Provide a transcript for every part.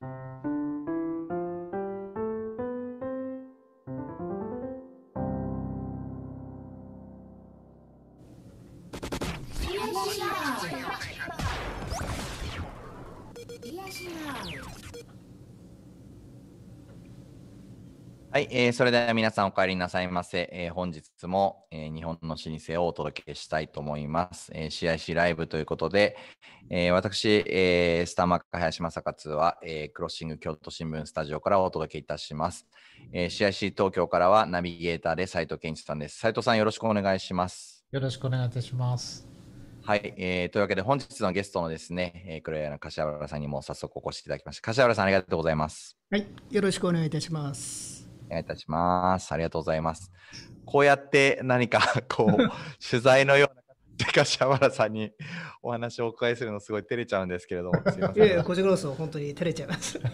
Yeah. はい、えー、それでは皆さんお帰りなさいませ。えー、本日も、えー、日本の老舗をお届けしたいと思います。えー、CIC ライブということで、えー、私、えー、スターマック林正勝は、えー、クロッシング京都新聞スタジオからお届けいたします。えー、CIC 東京からはナビゲーターで斉藤健一さんです。斉藤さんよろしくお願いします。よろしくお願いいたします。はい、えー、というわけで本日のゲストのですね、えー、黒柳の柏原さんにも早速お越しいただきました。柏原さんありがとうございます。はい、よろしくお願いいたします。お願いいたします。ありがとうございます。こうやって何か こう 取材のような形で柏原さんにお話をお伺いするのすごい照れちゃうんですけれども、すいません。いやいや、こちらこそ本当に照れちゃいます。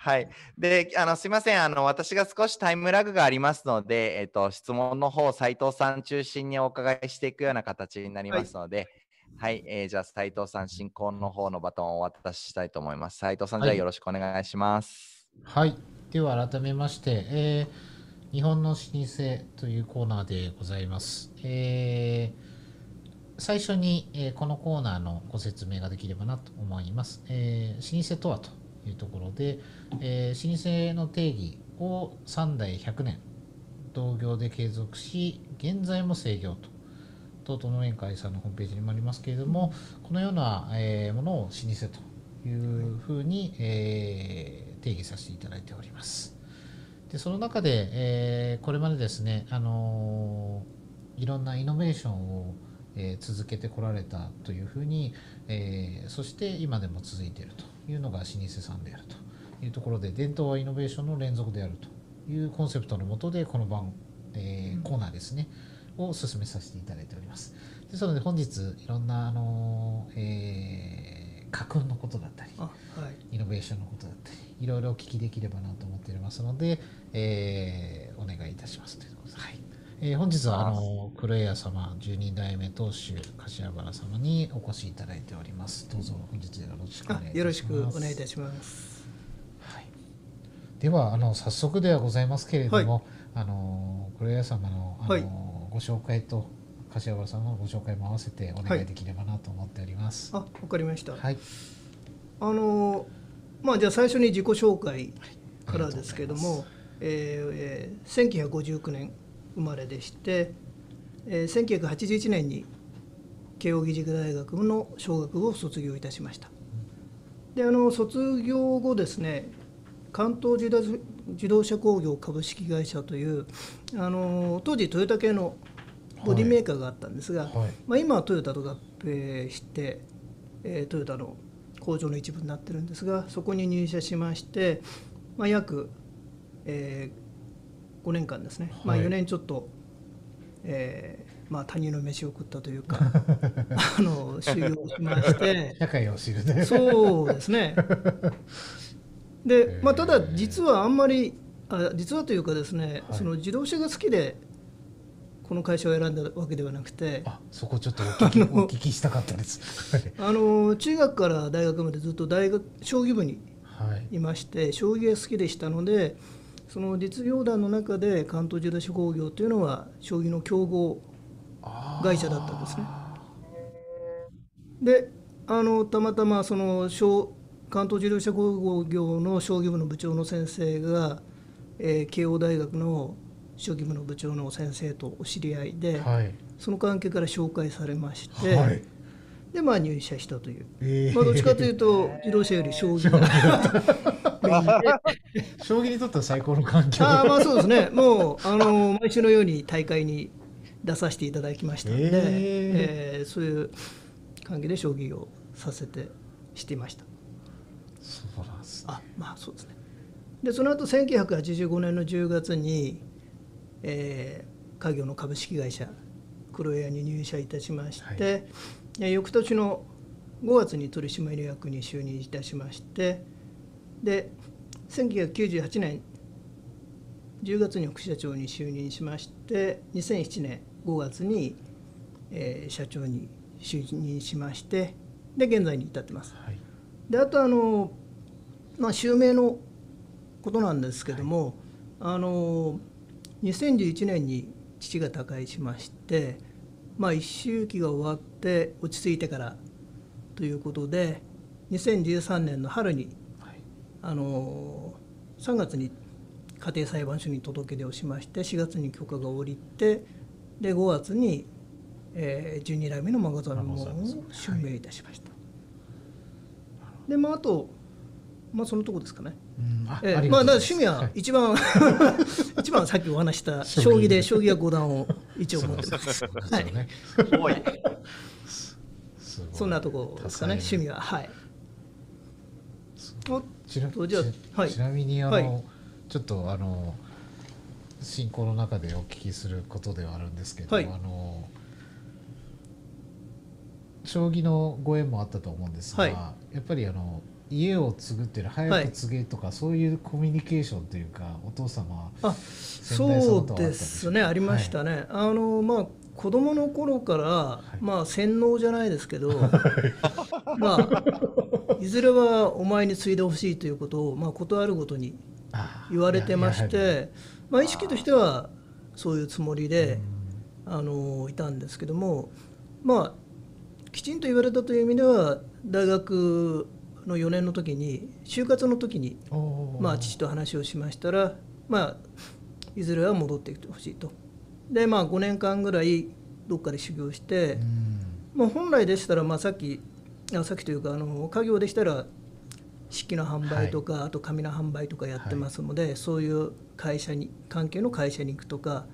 はい。で、あの、すみません。あの、私が少しタイムラグがありますので、えっと、質問の方、斉藤さん中心にお伺いしていくような形になりますので、はい、はい、えー、じゃあ、斉藤さん、進行の方のバトンをお渡ししたいと思います。斉藤さん、じゃあよろしくお願いします。はい。はいでは改めまして、えー、日本の老舗というコーナーでございます。えー、最初に、えー、このコーナーのご説明ができればなと思います。えー、老舗とはというところで、えー、老舗の定義を3代100年同業で継続し、現在も制御と。東都農園会さんのホームページにもありますけれども、このような、えー、ものを老舗というふうに、えー定義させていただいております。でその中で、えー、これまでですね、あのー、いろんなイノベーションを、えー、続けてこられたというふうに、えそして今でも続いているというのが老舗さんであるというところで伝統はイノベーションの連続であるというコンセプトのもとでこの番、えコーナーですね、を進めさせていただいております。ですので本日いろんなあの、えー、架空のことだったり、はい、イノベーションのことだったりいろいろお聞きできればなと思っておりますので、えー、お願いいたしますということです。はいえー、本日はあの黒谷様十二代目当主柏原様にお越しいただいております。どうぞ本日よろしくお願いします。よろしくお願いいたします。はい。ではあの早速ではございますけれども、はい、あの黒谷様のあの、はい、ご紹介と柏原さんのご紹介も合わせてお願いできればなと思っております。はい、あ、わかりました。はい。あのまあ、じゃあ最初に自己紹介からですけども、えー、1959年生まれでして、えー、1981年に慶應義塾大学の小学部を卒業いたしました。であの卒業後ですね関東自動車工業株式会社というあの当時トヨタ系のボディメーカーがあったんですが、はい。はい、まあ、今はトヨタと合併して、えー、トヨタの工場の一部になってるんですがそこに入社しまして、まあ、約、えー、5年間ですね、まあ、4年ちょっと、えーまあ、他人の飯を食ったというか あの修行しまして。社会を知るねそうですね。で、まあ、ただ実はあんまりあ実はというかですね、はい、その自動車が好きでこの会社を選んだわけではなくてあそこちょっとお聞きしたかったです。あの中学から大学までずっと大学将棋部にい。まして、はい、将棋が好きでしたのでその実業団の中で関東自動車工業というのは将棋の競合会社だったんですね。であのたまたまその関東自動車工業の将棋部の部長の先生が、えー、慶応大学の将棋部の部長の先生とお知り合いで、はい、その関係から紹介されまして、はい、でまあ入社したという、えー、まあ、どっちかというと自動車より将棋が 将棋にとっては最高の環境。あまあそうですね。もうあの毎週のように大会に出させていただきましたので、えー、えー、そういう関係で将棋をさせてしていました。そうなんです、あまあそうですね。でその後1985年の10月にえー、家業の株式会社黒谷に入社いたしまして、はい、翌年の5月に取締役に就任いたしましてで1998年10月に副社長に就任しまして2007年5月に、えー、社長に就任しましてで現在に至ってます。はい、であとあの、まあ、襲名のことなんですけども、はい、あの2011年に父が他界しましてまあ、一周期が終わって落ち着いてからということで2013年の春に、はいあの3月に家庭裁判所に届け出をしまして4月に許可が下りてで5月に、えー、12代目の孫沢門を襲名いたしました。でまああとまあそのとこですかね。まあだ趣味は一番 一番さっきお話した 将棋。で将棋は五段を一応持ってます。そうですはい。よね多い。すごいそんなとこですかね趣味は。はい。おちなちなみにあの、はい。ちょっとあの進行の中でお聞きすることではあるんですけど、はい。あの将棋のご縁もあったと思うんですが、はい。やっぱりあの家を継ぐっていうのは早く継げとか、そういうコミュニケーションというかお父様あそうですねありましたね、あのまあ子供の頃から、い。まあ洗脳じゃないですけど まあいずれはお前に継いでほしいということを、まあ、ことあるごとにあ言われてまして、まあ、意識としてはそういうつもりであのいたんですけどもまあきちんと言われたという意味では大学の4年の時に就活の時にまあ、父と話をしましたら、まあ、いずれは戻ってきてほしいと。で、まあ、5年間ぐらいどっかで修行してう、ん。まあ、本来でしたら、まあ、さっきあさっきというかあの家業でしたら漆器の販売とか、あと紙の販売とかやってますので、そういう会社に関係の会社に行くとか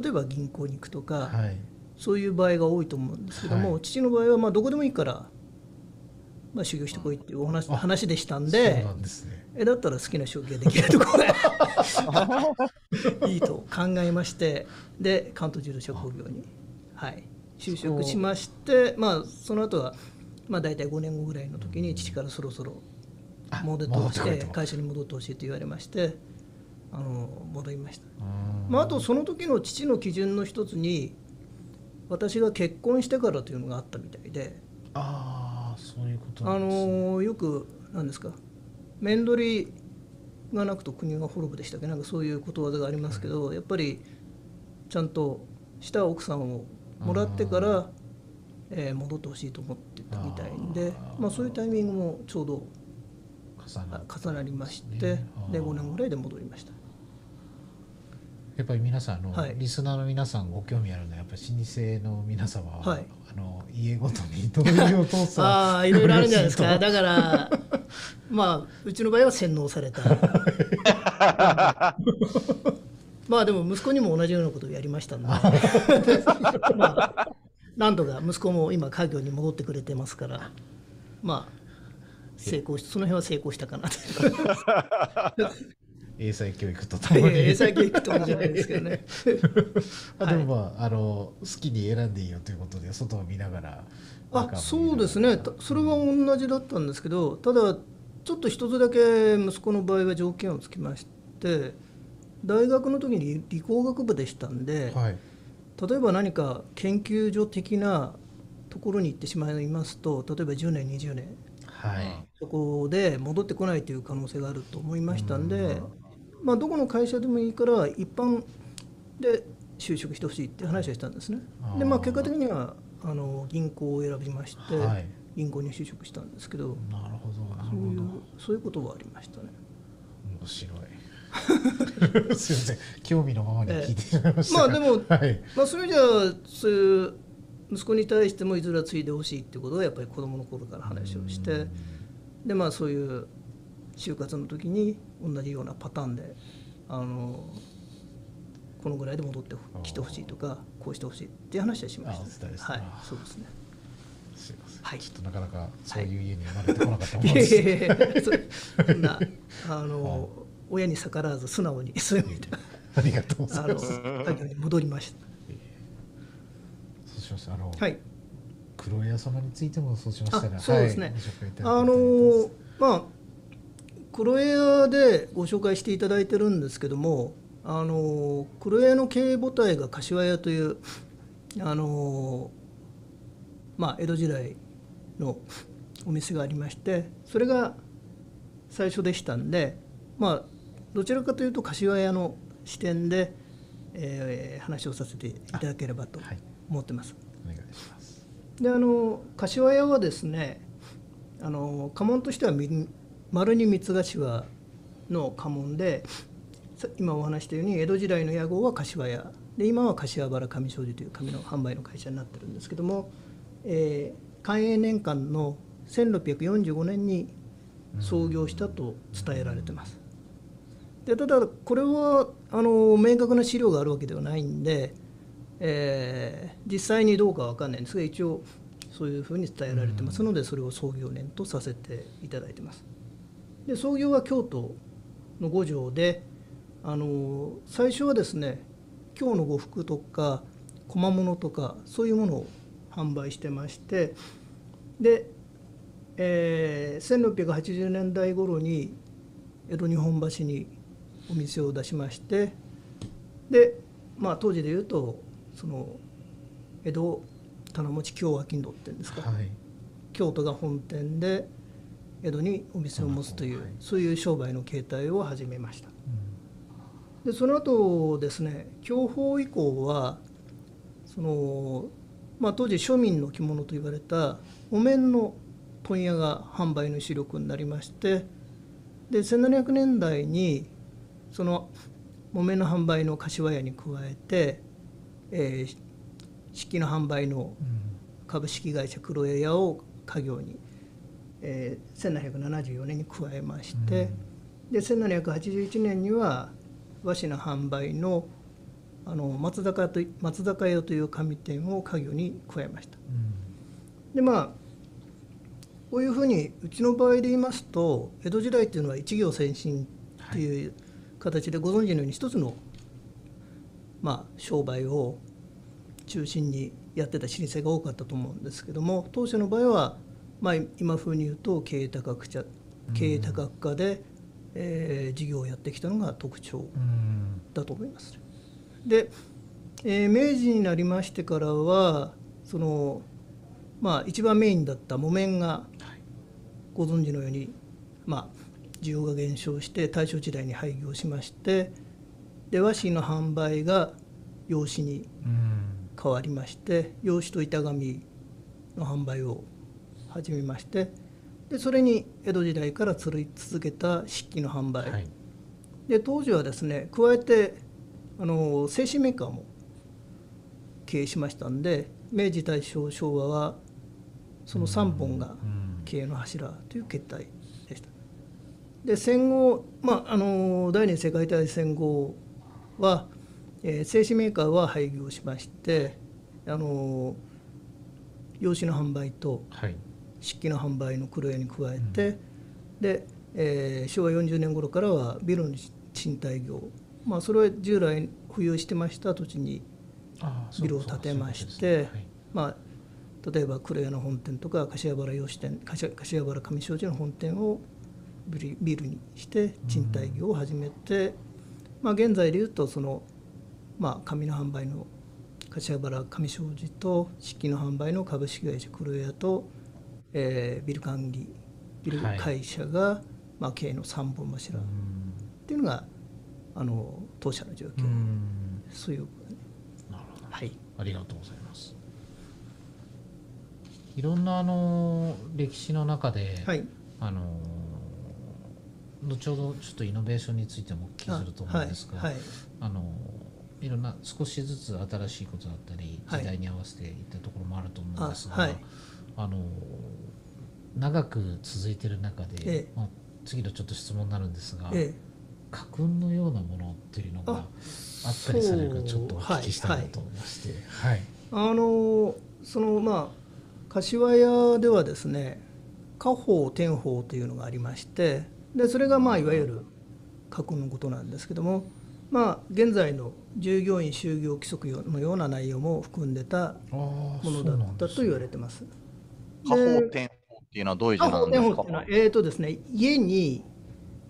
例えば銀行に行くとか、はい。そういう場合が多いと思うんですけども、はい。父の場合はまあどこでもいいから、まあ、修行してこいっていうお話あ話でしたんそうで。すね。えだったら好きな将棋ができるところ いいと考えましてで関東自動車工業に、はい、就職しましてまあその後はまあ大体5年後ぐらいの時に父からそろそろあ戻ってほしい会社に戻ってほしいと言われましてあの戻りました、うん。まあ、あとその時の父の基準の一つに私が結婚してからというのがあったみたいで。ああそういうことね。のよくなんですか面取りがなくと国が滅ぶでしたっけ？なんかそういうことわざがありますけど、やっぱりちゃんとした奥さんをもらってから、えー戻ってほしいと思ってたみたいでまあ、そういうタイミングもちょうど重なりまして、ねあー。で5年ぐらいで戻りました。やっぱり皆さんあの、はい。リスナーの皆さんご興味あるのはやっぱり老舗の皆様は、はい。あの家ごとにどういうお父さん ああいろいろあるんじゃないですか。だから まあうちの場合は洗脳された。まあでも息子にも同じようなことをやりましたんで。まあなんとか息子も今家業に戻ってくれてますからまあ成功しその辺は成功したかなと英才教育とともに。英才教育とじゃないですけどね。あでもまあ、あの好きに選んでいいよということで外を見ながらあそうですね。たそれは同じだったんですけどただちょっと一つだけ息子の場合は条件をつきまして大学の時に理工学部でしたんで、はい。例えば何か研究所的なところに行ってしまいますと例えば10年20年。はい、そこで戻ってこないという可能性があると思いましたんで、まあ、どこの会社でもいいから一般で就職してほしいって話をしたんですね。でまあ結果的にはあの銀行を選びまして、はい。銀行に就職したんですけどなるほどなるそういうそういうことはありましたね。面白い。すいません。興味のままに聞いてしまいました。が、まあでもはい。まあそれじゃあそういう息子に対してもいずれは継いでほしいっていうことはやっぱり子供の頃から話をしてでまあそういう就活の時に同じようなパターンであのこのぐらいで戻ってきてほしいとかこうしてほしいっていう話はしました。伝えです。はいあそうですね。すいません、はい。ちょっとなかなかそういう家に生まれてこなかったもいのです。やいやいやそそんなあの 親に逆らわず素直にそういう意味でありがとうございます。作業に戻りましそうしました。あの、たはい。黒屋様についてもそうしましたらあそうですね。はい。あのまあ黒エアでご紹介していただいてるんですけどもあの黒エアの経営母体が柏屋というあのまあ江戸時代のお店がありましてそれが最初でしたんでまあどちらかというと柏屋の視点で、えー話をさせていただければとはい思ってます。お願いしますであの柏屋はですねあの家紋としてはみ丸に三つ頭の家紋でさ今お話したように江戸時代の屋号は柏屋で今は柏原紙商事という紙の販売の会社になってるんですけども、えー寛永年間の1645年に創業したと伝えられてます。でただこれはあの明確な資料があるわけではないんで、えー実際にどうかわかんないんですが一応そういうふうに伝えられてますのでそれを創業年とさせていただいてます。で創業は京都の五条であの最初はですね京の呉服とか小物とかそういうものを販売してましてで、えー1680年代頃に江戸日本橋にお店を出しましてで、まあ、当時でいうとその江戸棚持京商人っていうんですか、はい。京都が本店で江戸にお店を持つという、はい。そういう商売の形態を始めました。でその後ですね享保以降はその、まあ、当時庶民の着物と言われたお面の問屋が販売の主力になりましてで1700年代にその木綿の販売の柏屋に加えて、えー漆器の販売のうん。株式会社黒江屋を家業に、えー1774年に加えまして、で1781年には和紙の販売のあの松坂と松坂屋という紙店を家業に加えました。うんでまあこういうふうにうちの場合で言いますと江戸時代っていうのは一行先進っていう形でご存知のように一つの、まあ、商売を中心にやってた老舗が多かったと思うんですけども当社の場合は、まあ、今風に言うと経営多角化経営多角化で、えー事業をやってきたのが特徴うん。だと思います。で、えー明治になりましてからはそのまあ一番メインだった木綿がご存知のようにまあ需要が減少して大正時代に廃業しましてで和紙の販売が用紙にうん。変わりまして用紙と板紙の販売を始めましてでそれに江戸時代から続い続けた漆器の販売、はい。で当時はですね加えてあの製紙メーカーも経営しましたんで明治大正昭和はその3本がうん経営の柱という決体でした。で戦後、まあ、あの第二次世界大戦後は、えー製紙メーカーは廃業しましてあの用紙の販売とはい漆器の販売の黒屋に加えて、で、えー昭和40年頃からはビルの賃貸業、まあ、それは従来保有してました土地に、ビルを建てましてまあ、例えば黒屋の本店とか柏原洋紙店柏柏原上商事の本店をビルにして賃貸業を始めて、まあ、現在でいうとその、まあ、紙の販売の柏原上商事と漆器の販売の株式会社黒屋と、えービル管理ビル会社が、まあ、経営の3本柱。っはいていうのがあの当社の状況、そういうなるほど。はい。ありがとうございます。いろんなあの歴史の中で、はい。あの後ほどちょっとイノベーションについてもお聞きすると思うんですが、はい。はい。あのいろんな少しずつ新しいことだったりはい。時代に合わせていったところもあると思うんですが、あはい。あの長く続いてる中で、ええ。まあ、次のちょっと質問になるんですが、ええ。家訓のようなものっていうのがああったりされるかちょっとお聞きしたいなと思いまして、はい。あのそのまあ柏屋ではですね家宝天宝というのがありましてでそれがまあいわゆる家訓のことなんですけどもまあ現在の従業員就業規則のような内容も含んでたもものだったと言われてます。家宝で天宝っていうのはどういう字なんですか？天宝っーとですね家に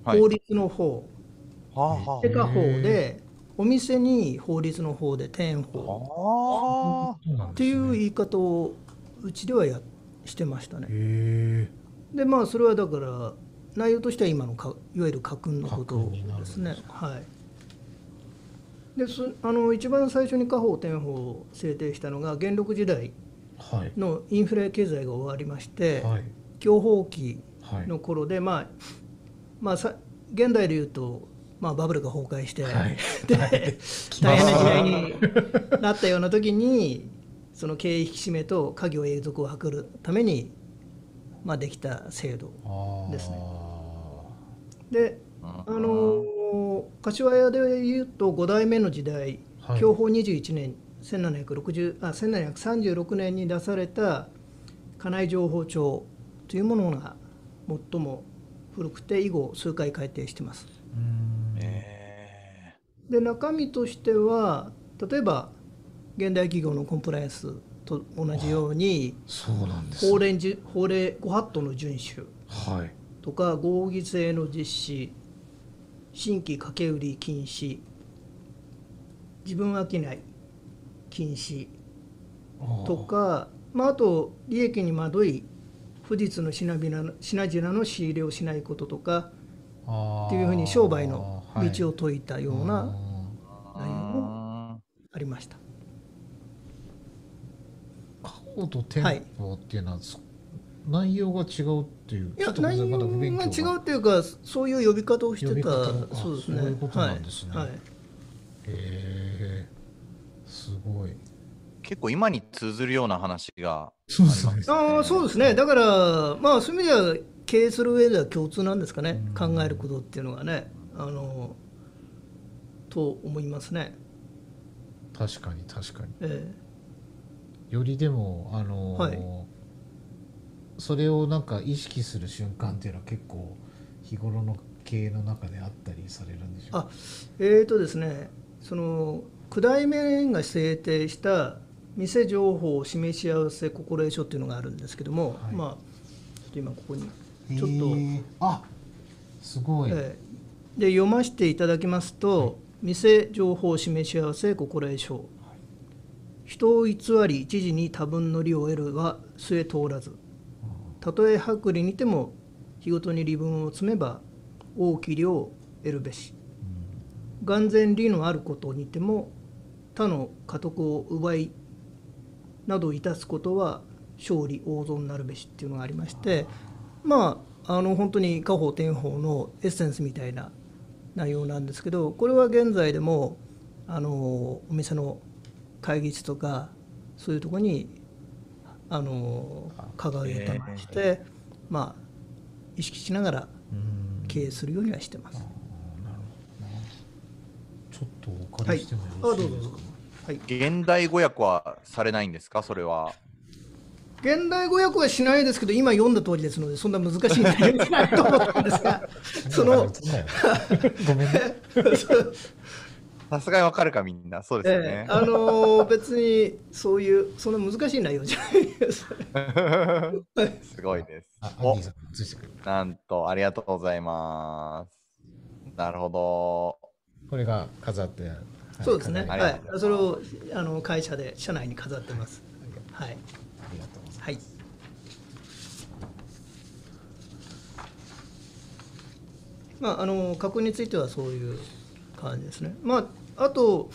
はい法律の方、はあはで家宝でお店に法律の方で天宝ああっていう言い方をうちではやしてましたね。へでまあそれはだから内容としては今のかいわゆる家訓のことですすか。はい。でそあの一番最初に家宝天宝を制定したのが元禄時代はいのインフレ経済が終わりまして、はい。享保期はい。の頃で、まあまあ、さ現代でいうと、まあ、バブルが崩壊して、はい。大変な時代になったような時にその経営引き締めと家業永続を図るために、まあ、できた制度ですね。でうんあのー柏屋でいうと5代目の時代はい。享保21年1760あ1736年に出された家内情報帳というものが最も古くて以後数回改定してます。で中身としては例えば現代企業のコンプライアンスと同じようにそうなんです法令じ法令ご法度の遵守はい。とか合議制の実施新規掛け売り禁止自分商い禁止とか、まあ、あと利益に惑い不実の品々の品々の仕入れをしないこととかっていうふうに商売のはい。道を説いたような内容もありました。ー過去と店舗っていうのは、そ内容が違うっていういや内容が違うっていうかそういう呼び方をしてた。そうですね。そういうことなんですね。はい。はい。へえすごい。結構今に通ずるような話があね。ですね。ああそうですね。だからまあそういう意味では経営する上では共通なんですかね。考えることっていうのがね。あのと思いますね、確かに確かに。えよりでもあのーはい。それをなんか意識する瞬間っていうのは結構日頃の経営の中であったりされるんでしょうあええーとですね。その九代目が制定した店情報示し合わせ心得書っていうのがあるんですけども、はい。まあちょっと今ここにちょっとあすごい、ええ。で読ませていただきますと「店情報示し合わせ心得書」人を偽り一時に多分の利を得るは末通らず。たとえ薄利にても日ごとに利分を積めば大き利を得るべし。眼前利のあることにても他の家督を奪いなどいたすことは勝利大損なるべしっていうのがありましてまああの本当に家宝天宝のエッセンスみたいな内容なんですけどこれは現在でもあのお店の会議室とかそういうところにあの掲げてまして、まあ意識しながらうん経営するようにはしてます。ょっとおはい借りしてもよあろしいうですか、どぞどうぞはい現代語訳はされないんですか？それは。現代語訳はしないですけど今読んだ通りですのでそんな難しい内容じゃないと思ったんですが その、ごめんね さすがにわかるかみんな。そうですよえねえ。あの別にそういうそんな難しい内容じゃないです。すごいですおなんと、ありがとうございます。なるほど。これが飾ってあるそうですね。あはい。それをあの会社で社内に飾ってます。はい。ありがとうございますはい。まああの格についてはそういう感じですね。まああと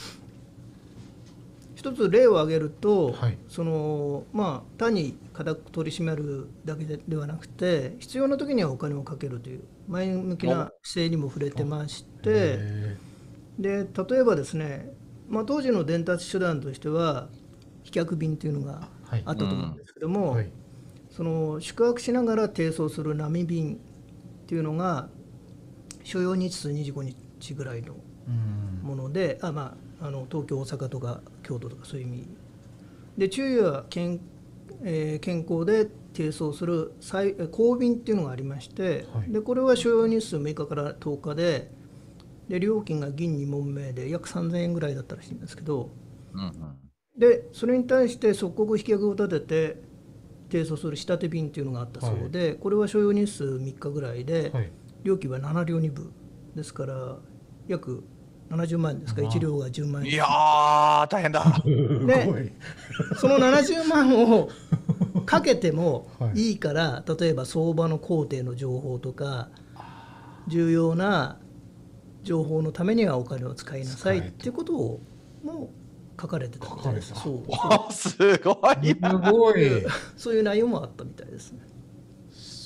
一つ例を挙げると、はいそのまあ単に家宅取り締まるだけでではなくて必要な時にはお金をかけるという前向きな姿勢にも触れてまして。へで例えばですね、まあ、当時の伝達手段としては飛脚便というのがはい。あったと思うんですけどーも、はい。その宿泊しながら提送する波便っていうのが所要日数25日ぐらいのうん。ものであ、まあ、あの東京大阪とか京都とかそういう意味。で注意は健,、えー健康で提送する再え公便っていうのがありまして、はい。でこれは所要日数6日から10日でで料金が銀2問目で約3000円ぐらいだったらしいんですけど。うんうん。でそれに対して即刻引き役を立てて提訴する仕立て便っていうのがあったそうで、これは所要日数3日ぐらいで、はい。料金は7両2分ですから約70万円ですかまあ1両が10万円いやー、大変だ。すごい。その70万をかけてもはい。いいから、例えば相場の工程の情報とか重要な情報のためにはお金を使いなさいっていうことをもう書かれてたみたいです。書そう おすごい。すごい。そういう内容もあったみたいですね。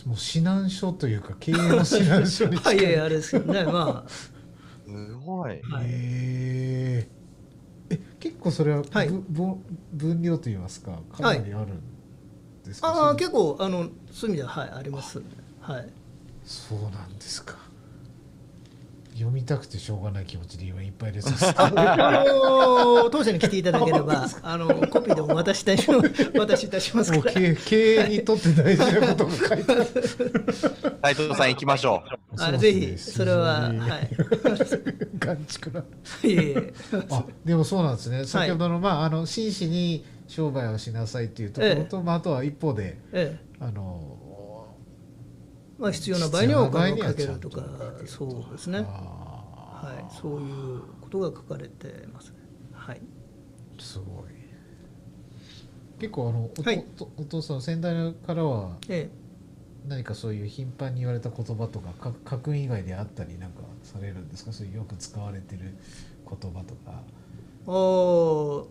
もう指南書というか経営の指南書に近 はいい、いやいやあれですけどね、ますごい。はいえ結構それは、はいぶ分分量といいますかかなりあるんですか、あ、ああそう結構あのそういう意味でははいありますね。はい。そうなんですか読みたくてしょうがない気持ちで今いっぱいです あの当社に来ていただければ あのコピーでも渡したいお渡しいたしますから。経経営にとって大事なことが書いてある斉藤さん行きましょう。あぜひそれははい。ガンチクな。いえいえあでもそうなんですね先ほどの,、まあ、あの真摯に商売をしなさいっていうところと、まあ、あとは一方でええ。あのまあ必要な場合にはお金をかけるとかそうですね。あはい。そういうことが書かれてますね。はい。ーすごい。結構あのお,、はい。おお父さん先代からはえ何かそういう頻繁に言われた言葉とかか家訓以外であったりなんかされるんですか？そういうよく使われてる言葉とか。あ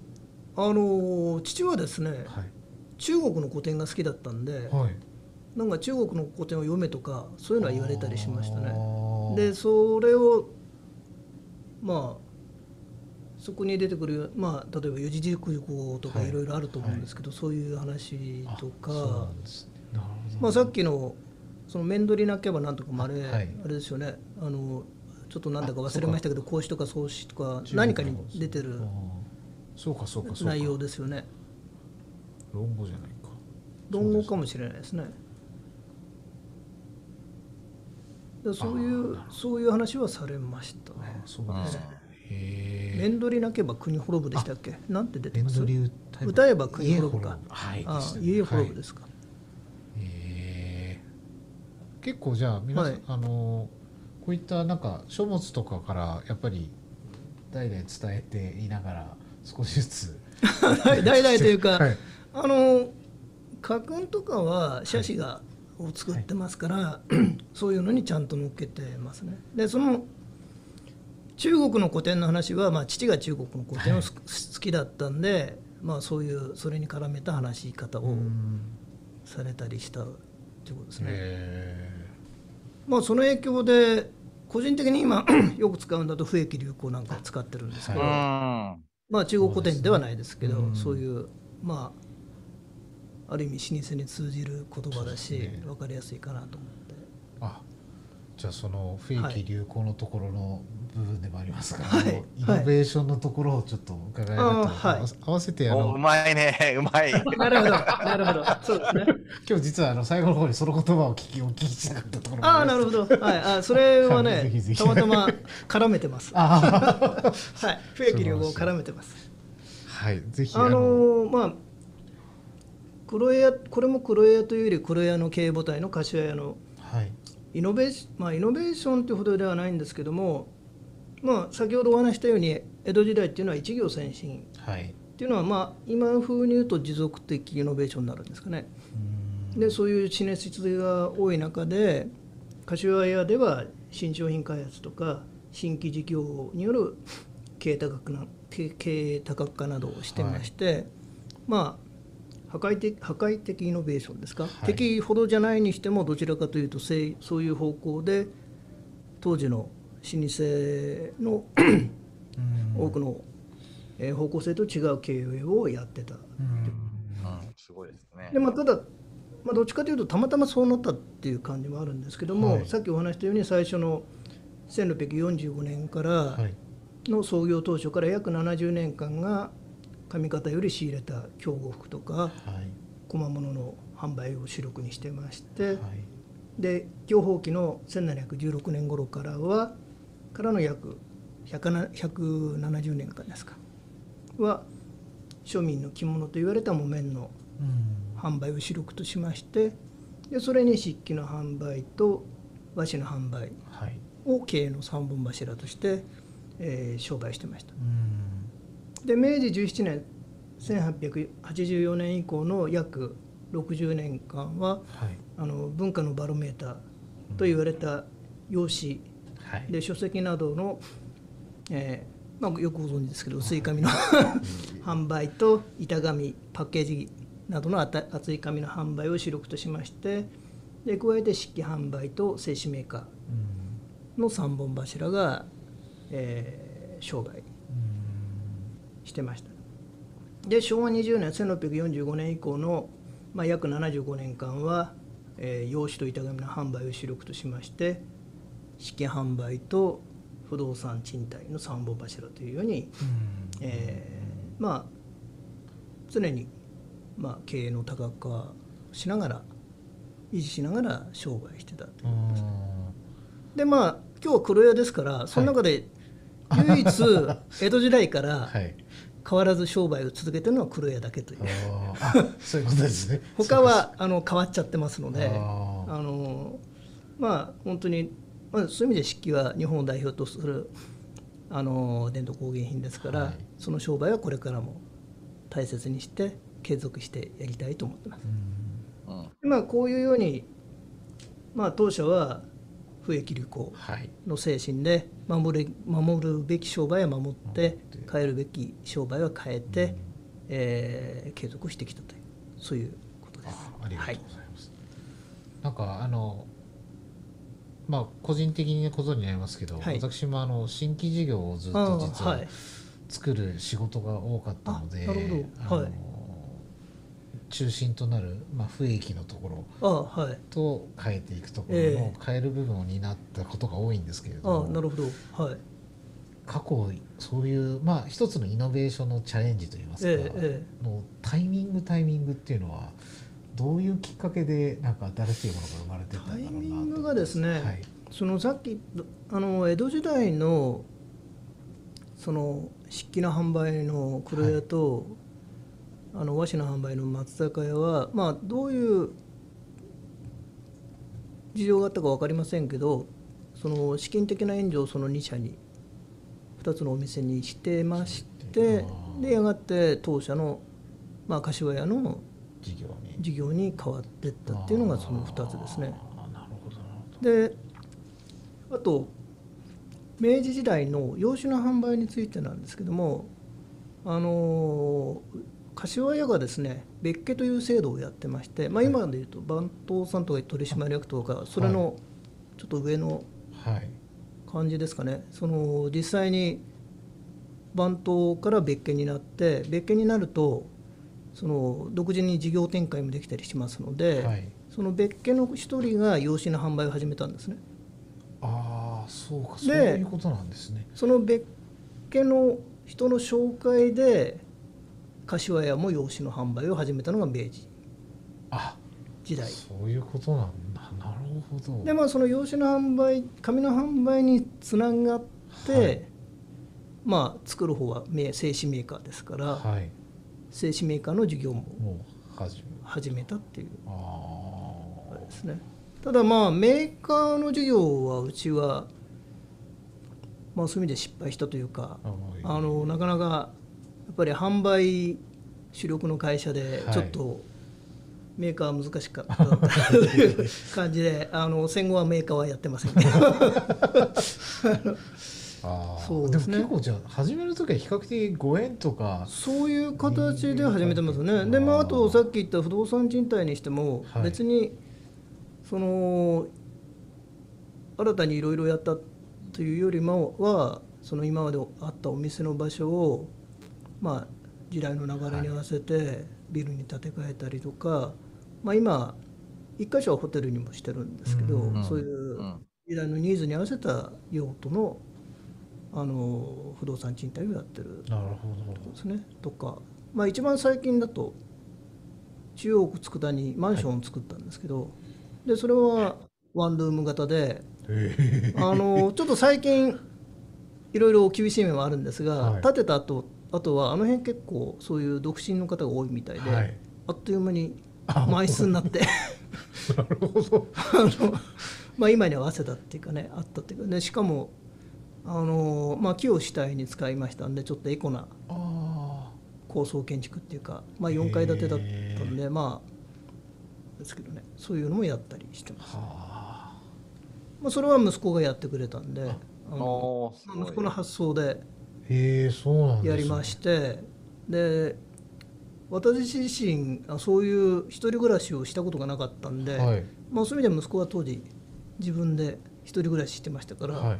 あの父はですねはい。中国の古典が好きだったんで、はいなんか中国の古典を読めとかそういうのは言われたりしましたね。でそれをまあそこに出てくる、まあ、例えば四字熟語とかはい。いろいろあると思うんですけど、そういう話とか。あそうなんです。ねなるほど。まあ、さっきのその面取りなければなんとかもあれ,、はい。あれですよね。あのちょっとなんだか忘れましたけど孔子とか創始とか何かに出てるあー。そうかそうかそうか。内容ですよね。論語じゃないか。論語かもしれないですねでそういうそういう話はされましたあねーそうですね。面取りなければ国滅ぶでしたっけ？なんて出てます歌歌えば国滅ぶか？はいあ家滅ぶはいですか、結構じゃあ皆さん、はい。あのこういったなんか書物とかからやっぱり代々伝えていながら少しずつ 代々というか、はい。あの家訓とかは写真がを作ってますから、そういうのにちゃんと載っけてますね。でその中国の古典の話は、まあ、父が中国の古典をす好きだったんで、まあ、そういうそれに絡めた話し方をうんされたりしたっていうことですね。へまあ、その影響で個人的に今 よく使うんだと不益流行なんか使ってるんですけど、うん。まあ中国古典ではないですけどそうそう,、いうまあある意味老舗に通じる言葉だし、ね。分かりやすいかなと思って。ーあじゃあその不益流行のところの部分でもありますか。ら、はい。イノベーションのところをちょっと伺えると、あーはい。合わせてあおうのまいね、うまい。なるほど。なるほど。そうですね。今日実はあの最後の方にその言葉を聞きお聞きしたかったところもああなるほど、はい、あそれはね、は いぜひぜひ。たまたま絡めてます。はあー。い。不益流行を絡めてます。はい。ぜひあのーまあ黒屋これも黒屋というより黒屋の経営母体の柏屋のはい。イノベーシまあ、イノベーションというほどではないんですけども、まあ、先ほどお話ししたように江戸時代っていうのは一行先進はい。っていうのは、まあ、今風に言うと持続的イノベーションになるんですかね。でそういう地熱質が多い中で柏屋では新商品開発とか新規事業による経営多角な経経営多角化などをしてまして、まあ破壊的破壊的イノベーションですか、はい。敵ほどじゃないにしてもどちらかというとそういう方向で当時の老舗のうん。多くのえー方向性と違う経営をやってた。うんう。ん、すごいですね。で。まあ、ただ、まあ、どっちかというとたまたまそうなったっていう感じもあるんですけども、はい。さっきお話したように最初の1645年からはい。の創業当初から約70年間が上方より仕入れた京呉服とかはい。小物の販売を主力にしてまして、はい。で享保期の1716年頃からはからの約100 170年間ですかは庶民の着物と言われた木綿のうん。販売を主力としましてでそれに漆器の販売と和紙の販売はい。を経営の三本柱として、えー商売してました。うんで明治17年1884年以降の約60年間ははい。あの文化のバロメーターと言われた用紙はい。で書籍などの、えーまあ、よくご存知ですけど薄い紙の 販売と板紙パッケージなどの厚い紙の販売を主力としましてで加えて漆器販売と製紙メーカーの3本柱が、えー、生涯してました。で昭和20年1645年以降の、まあ、約75年間は、えー、用紙と板紙の販売を主力としまして資金販売と不動産賃貸の三本柱というように、えー、まあ常に、まあ、経営の多角化しながら維持しながら商売してたということです。でまあ今日は黒屋ですからその中で唯一江戸時代から変わらず商売を続けてるのは黒屋だけという、そういうことですね。他はあの変わっちゃってますのであのまあ本当にまあ、そういう意味で漆器は日本を代表とするあの伝統工芸品ですから、はい、その商売はこれからも大切にして継続してやりたいと思ってます。まあ、こういうように、まあ、当社は不益流行の精神で守る守るべき商売は守って変えるべき商売は変えて、えー、継続してきたというそういうことです。ありがとうございます、はい、なんかあのまあ、個人的なことになりますけど、はい、私もあの新規事業をずっと実は作る仕事が多かったので、はい、中心となる、まあ、不益のところと変えていくところの変える部分を担ったことが多いんですけれども、なるほど。はい、過去そういうまあ一つのイノベーションのチャレンジといいますか、のタイミングタイミングっていうのはどういうきっかけでなんか新しいものが生まれてたんだろうなタイミングがですね、はい、そのさっきあの江戸時代のその漆器の販売の黒屋と、はい、あの和紙の販売の松坂屋はまあどういう事情があったか分かりませんけどその資金的な援助をその2社に2つのお店にしてましてでやがて当社の、まあ、柏屋の事業に事業に変わっていったっていうのがその2つですね。であと明治時代の洋酒の販売についてなんですけどもあの柏屋がですね別家という制度をやってまして、まあ、今でいうと番頭さんとか取締役とかそれのちょっと上の感じですかね、その実際に番頭から別家になって別家になるとその独自に事業展開もできたりしますので、はい、その別家の一人が養子の販売を始めたんですね。ああそうか。そういうことなんですね。その別家の人の紹介で柏屋も養子の販売を始めたのが明治時代。そういうことなんだ。なるほど。でまあその養子の販売紙の販売につながって、はい、まあ作る方は製紙メーカーですから、はい、製紙メーカーの事業も始め。たっていうあれですね。ただまあメーカーの事業はうちはまあそういう意味で失敗したというかあのなかなかぱり販売主力の会社でちょっとメーカー難しかったという感じで あの戦後はメーカーはやってません。け どあそうですね、でも結構じゃあ始める時は比較的ご縁とかそういう形で始めてますね。でまああとさっき言った不動産賃貸にしても別にその新たにいろいろやったというよりもはその今まであったお店の場所をまあ時代の流れに合わせてビルに建て替えたりとか、まあ、今一箇所はホテルにもしてるんですけど、そういう時代のニーズに合わせた用途のあの不動産賃貸をやってるなるほど。ですね。とか、まあ、一番最近だと中央区佃にマンションを作ったんですけど、はい、でそれはワンルーム型で、あのちょっと最近いろいろ厳しい面はあるんですが、はい、建てた後あとはあの辺結構そういう独身の方が多いみたいで、はい、あっという間に満室になって。なるほど。あの、まあ、今に合わせたっていうかねあったっていうか。ねしかもあのまあ、木を主体に使いましたんでちょっとエコな高層建築っていうか、まあ、4階建てだったんでまあですけどね。そういうのもやったりしてます、まあ、それは息子がやってくれたんであの息子の発想でへえそうなんやりましてで私自身あそういう一人暮らしをしたことがなかったんで、はい。まあ、そういう意味では息子は当時自分で一人暮らししてましたから、はい。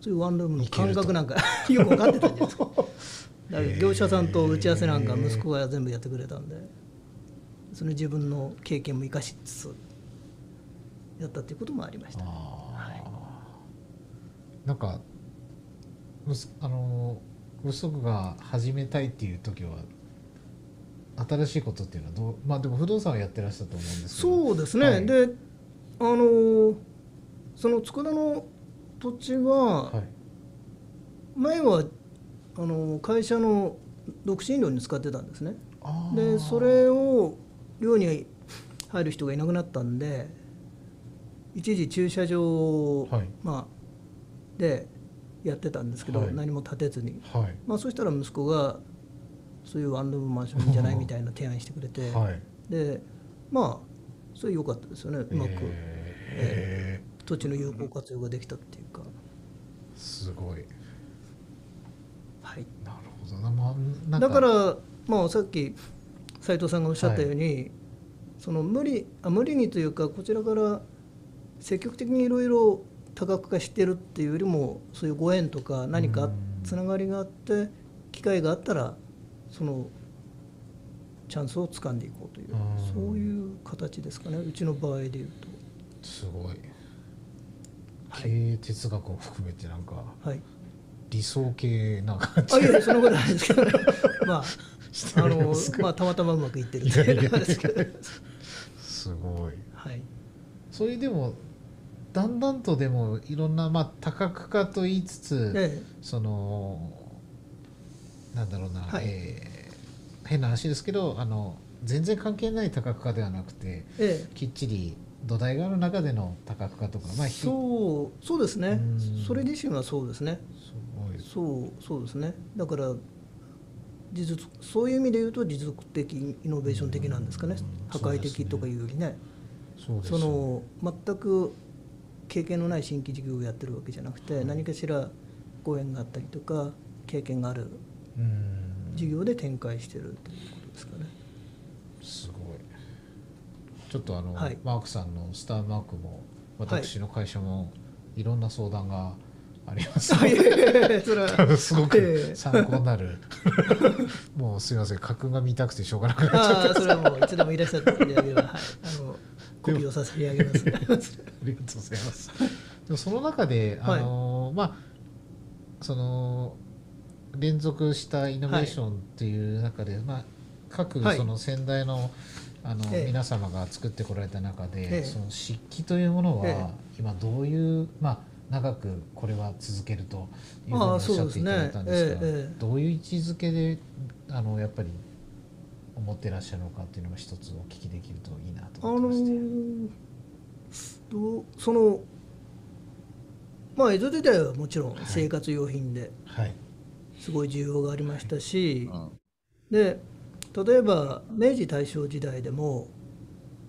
そういうワンルームの感覚なんか よく分かってたんじゃないですかだから業者さんと打ち合わせなんか息子が全部やってくれたんでその自分の経験も生かしつつやったっていうこともありました。あー。なんかあの息子が始めたいっていう時は新しいことっていうのはどうまあでも不動産をやってらっしゃったと思うんですけど。そうですね、はい。であのその佃の土地ははい。前はあの会社の独身寮に使ってたんですね。でそれを寮に入る人がいなくなったんで一時駐車場、はい。まあ、でやってたんですけど、はい。何も建てずに、はい。まあ、そしたら息子がそういうワンルームマンションいいんじゃないみたいな提案してくれて、はい。でまあそれ良かったですよねうまく、へ土地の有効活用ができたっていうか、ーすごい。はい、なるほどな。まあだから、まあ、さっき斉藤さんがおっしゃったように、その無理あ無理にというかこちらから積極的にいろいろ多角化してるっていうよりもそういうご縁とか何かうんつながりがあって機会があったらそのチャンスを掴んでいこうといううん。そういう形ですかねうちの場合でいうすごい。はい。経営哲学を含めてなんかと。はい。理想系な感じ。あいやそんなことないですけど、ね、まああのまあたまたまうまくいってるっていうのですけどすごい。はい。それでもだんだんとでもいろんなまあ多角化と言いつつ、えそのなんだろうな、はい。えー変な話ですけどあの全然関係ない多角化ではなくてええ。きっちり土台がある中での多角化とかまあそうそうですね。うん。それ自身はそうですね。そうそうですね。だから持続そういう意味で言うと持続的イノベーション的なんですかね。うん。破壊的とかいうよりね。その全く経験のない新規事業をやってるわけじゃなくて何かしらご縁があったりとか経験があるうん。事業で展開してるということですかね。すごい。ちょっとあの、はい。マークさんのスターマークも私の会社もい。ろんな相談があります、いやいやいやそれは。すごえくえ参考になる。もうすいません格が見たくてしょうがなくなっちゃっああそれはもういつでもいらっしゃっていただければ、はい、あのコピーをさせていただきます。たありがとうございます。でもその中であの、まあその連続したイノベーションっていう中で、まあ、各はい。その先代のあの、ええ。皆様が作ってこられた中で、ええ。その漆器というものは、え今どういう、まあ、長くこれは続けるというふうにおっしゃっていただいたんですがね。どういう位置づけであのやっぱり思ってらっしゃるのかっていうのが一つお聞きできるといいなとあの思ってまして。ーどうそのまあ江戸時代はもちろん生活用品ではいすごい需要がありましたし、うんで例えば明治大正時代でも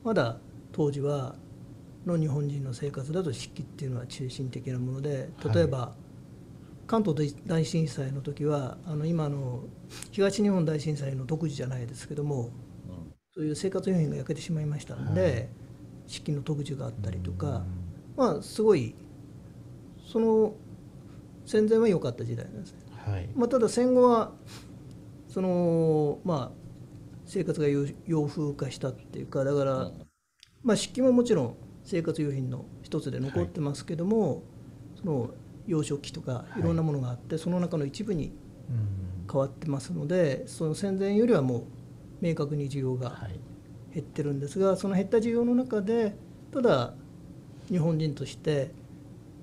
まだ当時はの日本人の生活だと漆器っていうのは中心的なもので例えば、関東大震災の時はあの今の東日本大震災の独自じゃないですけどもそういう生活用品が焼けてしまいましたので、はい。漆器の特需があったりとか、うん。まあすごいその戦前は良かった時代なんですね。はい。まあ、ただ戦後はそのまあ生活が洋洋風化したっていうかだから、うん。まあ、漆器ももちろん生活用品の一つで残ってますけども、その洋食器とかい。ろんなものがあって、その中の一部にうん。変わってますのでその戦前よりはもう明確に需要がはい。減ってるんですがその減った需要の中でただ日本人として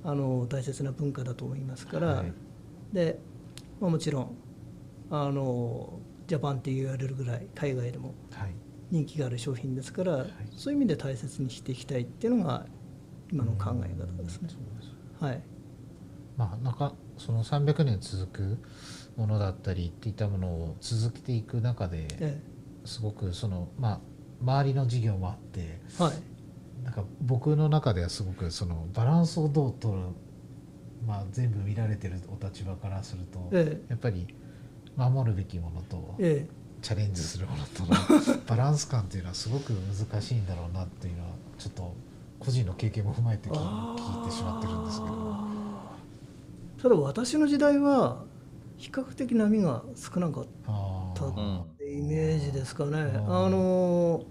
あの大切な文化だと思いますから、はい。で、まあ、もちろんあのジャパンって言われるぐらい海外でもはい。人気がある商品ですから、そういう意味で大切にしていきたいっていうのが今の考え方ですね。そうです。はい、まあなんかその300年続くものだったりっていったものを続けていく中でえすごくそのまあ周りの事業もあってえはい。なんか僕の中ではすごくそのバランスをどう取るまあ全部見られてるお立場からすると、え。やっぱり守るべきものとええ。チャレンジするものとの バランス感っていうのはすごく難しいんだろうなっていうのはちょっと個人の経験も踏まえて聞いてしまってるんですけどただ私の時代は比較的波が少なかっあたー。ってイメージですかね。あの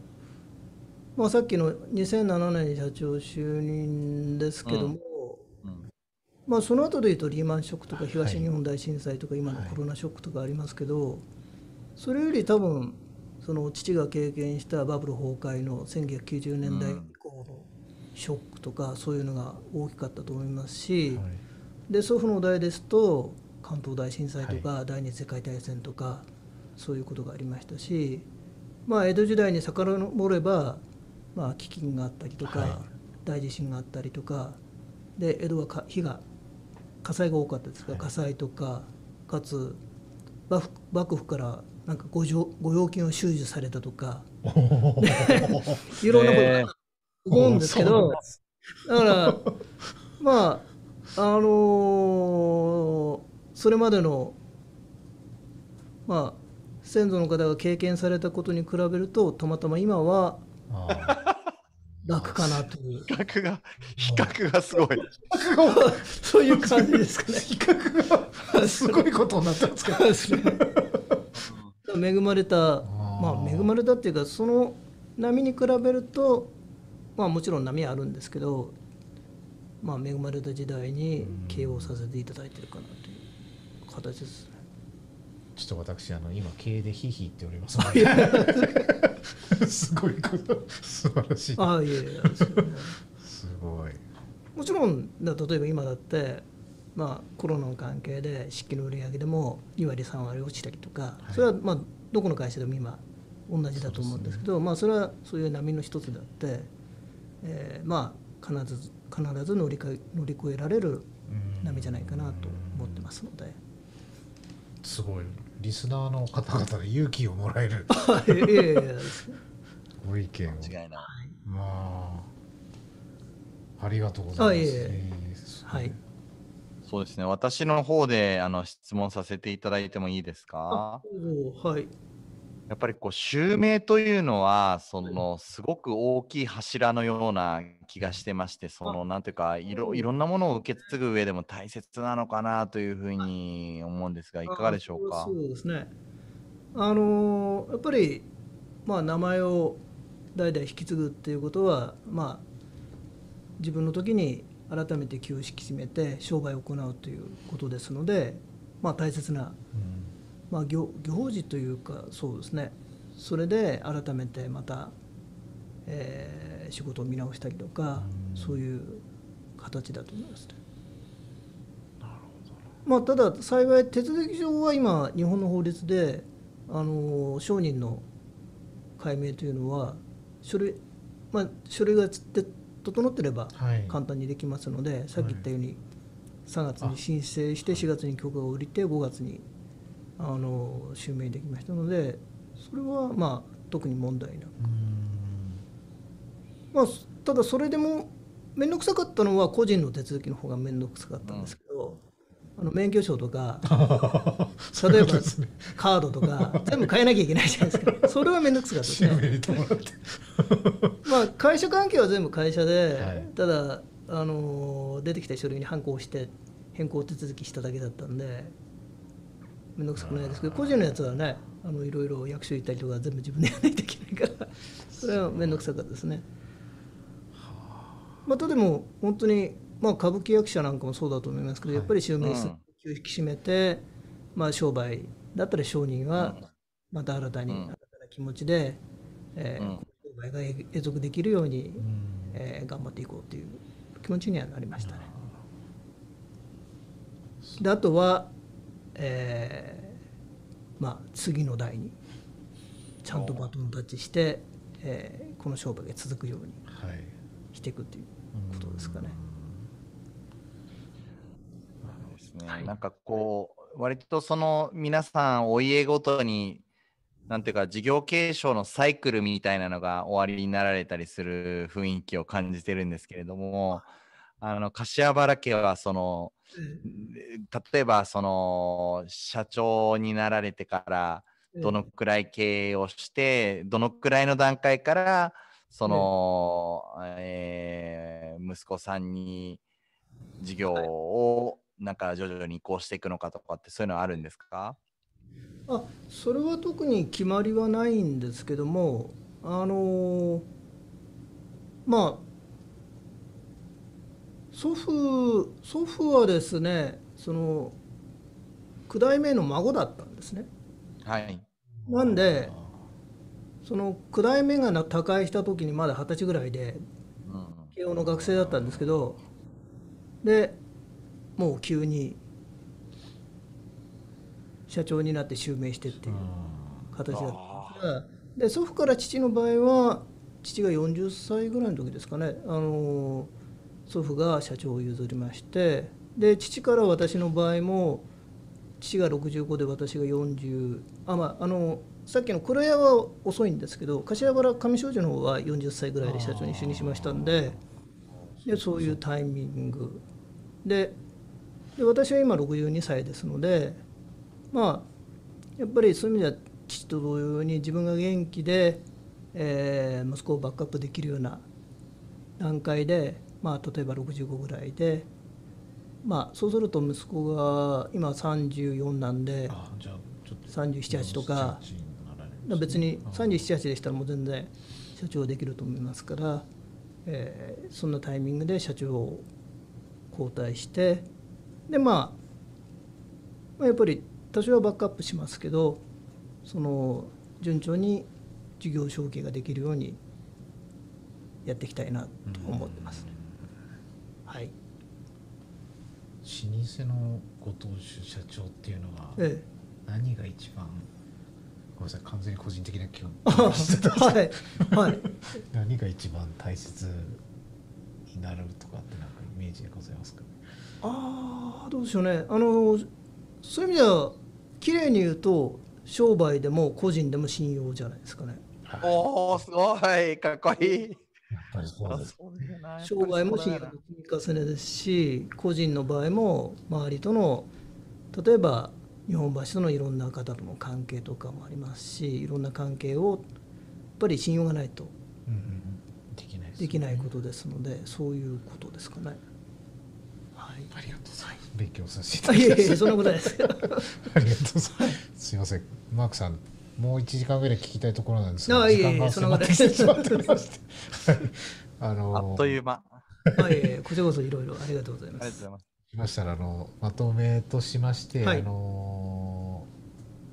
まあ、さっきの2007年に社長就任ですけども、うん。まあ、その後でいうとリーマンショックとか東はい。日本大震災とか今のはい。コロナショックとかありますけど、それより多分その父が経験したバブル崩壊の1990年代以降のショックとかそういうのが大きかったと思いますし、はいで祖父の代ですと関東大震災とか、第二次世界大戦とかそういうことがありましたし、まあ、江戸時代に遡れば、まあ、飢饉があったりとか、はい。大地震があったりとかで江戸はか火が火災が多かったですから、はい。火災とかかつ幕府幕府からなんかご剰ご用金を収受されたとか いろんなことが思うんですけど、だからまああのーそれまでのまあ先祖の方が経験されたことに比べるとたまたま今はあ楽かなという。比較が、比較がすごい。そういう感じですかね。比較がすごいことになってますけど。恵まれたまあ恵まれたっていうかその波に比べるとまあもちろん波はあるんですけどまあ恵まれた時代に形容させていただいてるかなという形ですね。ちょっと私あの今経営でヒーヒーっております。すごいこと。素晴らしい。ああいえいえですよねすごい。もちろんだ例えば今だってまあコロナの関係で漆器の売り上げでも2割3割落ちたりとか、はい。それはまあどこの会社でも今同じだと思うんですけどまあそれはそういう波の一つであって、えーまあ必ず必ず乗りか乗り越えられる波じゃないかなと思ってますので。すごい。リスナーの方々で勇気をもらえる。ご意見を。間違いない。まあ。ありがとうございます。えーはい。そうですね。私の方であの質問させていただいてもいいですか？おはいやっぱりこう襲名というのはそのすごく大きい柱のような気がしてましてそのなんていうかいろいろんなものを受け継ぐ上でも大切なのかなというふうに思うんですがいかがでしょうか？あそうですね。あのーやっぱりまあ名前を代々引き継ぐっていうことはまあ自分の時に改めて気を引き締めて商売を行うということですので、まあ大切なうんまあ行行事というかそうですね。それで改めてまた、えー仕事を見直したりとか、うん。そういう形だと思いますね。まあ、ただ幸い手続き上は今日本の法律であの商人の解明というのは書類,、まあ、書類がつって整ってればはい。簡単にできますので、さっき言ったように3月に申請して4月に許可を下りて5月にあの襲名できましたのでそれはまあ特に問題なく、うん。まあ、ただそれでも面倒くさかったのは個人の手続きの方が面倒くさかったんですけど、あの免許証とか 例えばカードとか全部変えなきゃいけないじゃないですか。それは面倒くさかったですね。まあ会社関係は全部会社で、はい。ただあの出てきた書類に反抗して変更手続きしただけだったんで面倒くさくないですけど個人のやつはねあのいろいろ役所行ったりとか全部自分でやらないといけないから それは面倒くさかったですね。またでも本当に、まあ、歌舞伎役者なんかもそうだと思いますけど、やっぱり襲名してうん。気を引き締めて、まあ、商売だったら商人はうん。また新たに、うん。新たな気持ちで、えーうん。商売が永続できるように、うん。えー頑張っていこうという気持ちにはなりましたね。であとは、えーまあ、次の代にちゃんとバトンタッチして、えーこの商売が続くようにはいしていくということですかね。ですね。なんかこう、割とその皆さんお家ごとに、なんていうか事業継承のサイクルみたいなのが終わりになられたりする雰囲気を感じてるんですけれども、あの柏原家はそのえ例えばその社長になられてからえどのくらい経営をしてどのくらいの段階からその、えー息子さんに事業をなんか徐々に移行していくのかとかってそういうのはあるんですか？あそれは特に決まりはないんですけどもあのまあ祖父祖父はですねその九代目の孫だったんですね。はい。なんでその九代目がな他界した時にまだ二十歳ぐらいでうん慶応の学生だったんですけどでもう急に社長になって襲名してっていう形だったんですがで祖父から父の場合は父が40歳ぐらいの時ですかね。あの祖父が社長を譲りましてで父から私の場合も父が65で私が40あまああのさっきの黒屋は遅いんですけど柏原上庄司の方は40歳ぐらいで社長に就任しましたんででそういうタイミング。でで私は今62歳ですのでまあやっぱりそういう意味では父と同様に自分が元気で、えー息子をバックアップできるような段階で、まあ、例えば65ぐらいで、まあ、そうすると息子が今34なんであじゃあちょっと378とか47になられるんですね別に378でしたらもう全然社長できると思いますから、えーそんなタイミングで社長を交代してでまあまあやっぱり多少はバックアップしますけどその順調に事業承継ができるようにやっていきたいなと思ってます。はい、老舗のご当主社長っていうのはえ何が一番ごめんなさい完全に個人的な気分。え、はいはい。何が一番大切になるとかってなんかイメージでございますか？ああどうでしょうね。あのそういう意味では綺麗に言うと商売でも個人でも信用じゃないですかね。おお、すごい、かっこいい。やっぱりそうです。そうだよな商売も信用の積み重ねですし個人の場合も周りとの例えば日本橋とのいろんな方との関係とかもありますしいろんな関係をやっぱり信用がないとできないですできないことですのでそういうことですかね。はい。ありがとうございます。勉強させていただきまあいえいえすそんなことないですよ。ありがとうございます。すいません。マークさんもう1時間ぐらい聞きたいところなんですがあいえいえ時間がそんな迫ってきてしまっておりましてはいあのあっという間。はい、いえいえこちらこそいろいろありがとうございます。ありがとうございます。しましたらあのまとめとしまして、はいあの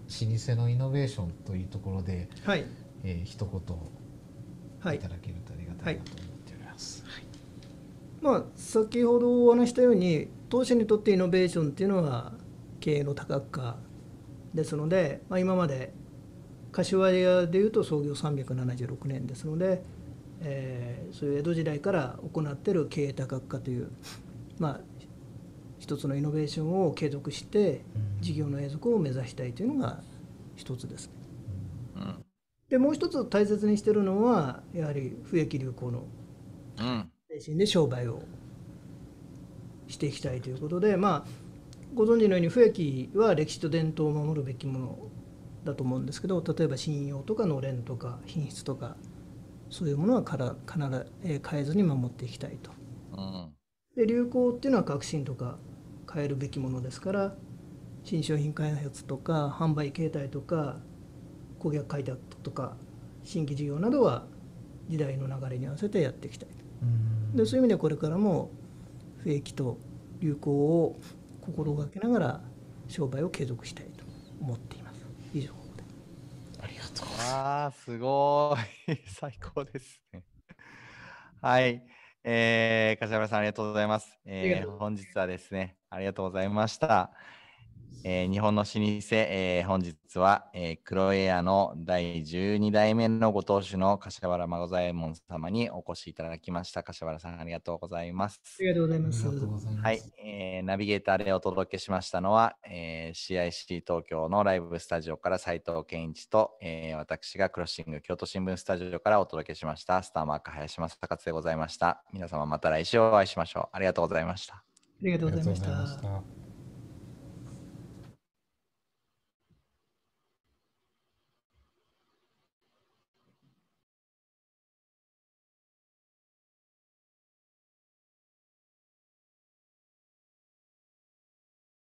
老舗のイノベーションというところで、はい、えー、一言はいいただけるとありがたいなと思っております。はいまあ、先ほどお話したように当社にとってイノベーションっていうのは経営の多角化ですので、まあ、今まで柏屋でいうと創業376年ですので、えーそういう江戸時代から行っている経営多角化という、まあ、一つのイノベーションを継続して事業の永続を目指したいというのが一つですね。うん。でもう一つ大切にしているのはやはり不益流行のうん。精神で商売をしていきたいということで、まあ、ご存知のように不益は歴史と伝統を守るべきものだと思うんですけど例えば信用とかのれんとか品質とかそういうものはから必ず、えー変えずに守っていきたいと。うん。で流行っていうのは革新とか変えるべきものですから新商品開発とか販売形態とか顧客開拓とか新規事業などは時代の流れに合わせてやっていきたい。うんでそういう意味でこれからも不益と流行を心がけながら商売を継続したいと思っています。以上で。ありがとうございます。ああ、すごい。最高ですね。はい。えー、柏原さん、ありがとうございます。えー、本日はですね、ありがとうございました。えー日本の老舗、えー本日は、えー、黒エアの第12代目のご当主の柏原孫左衛門様にお越しいただきました。柏原さん、ありがとうございます。ありがとうございます。はい、えーナビゲーターでお届けしましたのは、えー CIC 東京のライブスタジオから斉藤健一と、えー私がクロッシング京都新聞スタジオからお届けしました、スターマーク林正勝でございました。皆様また来週お会いしましょう。ありがとうございました。ありがとうございまし。た。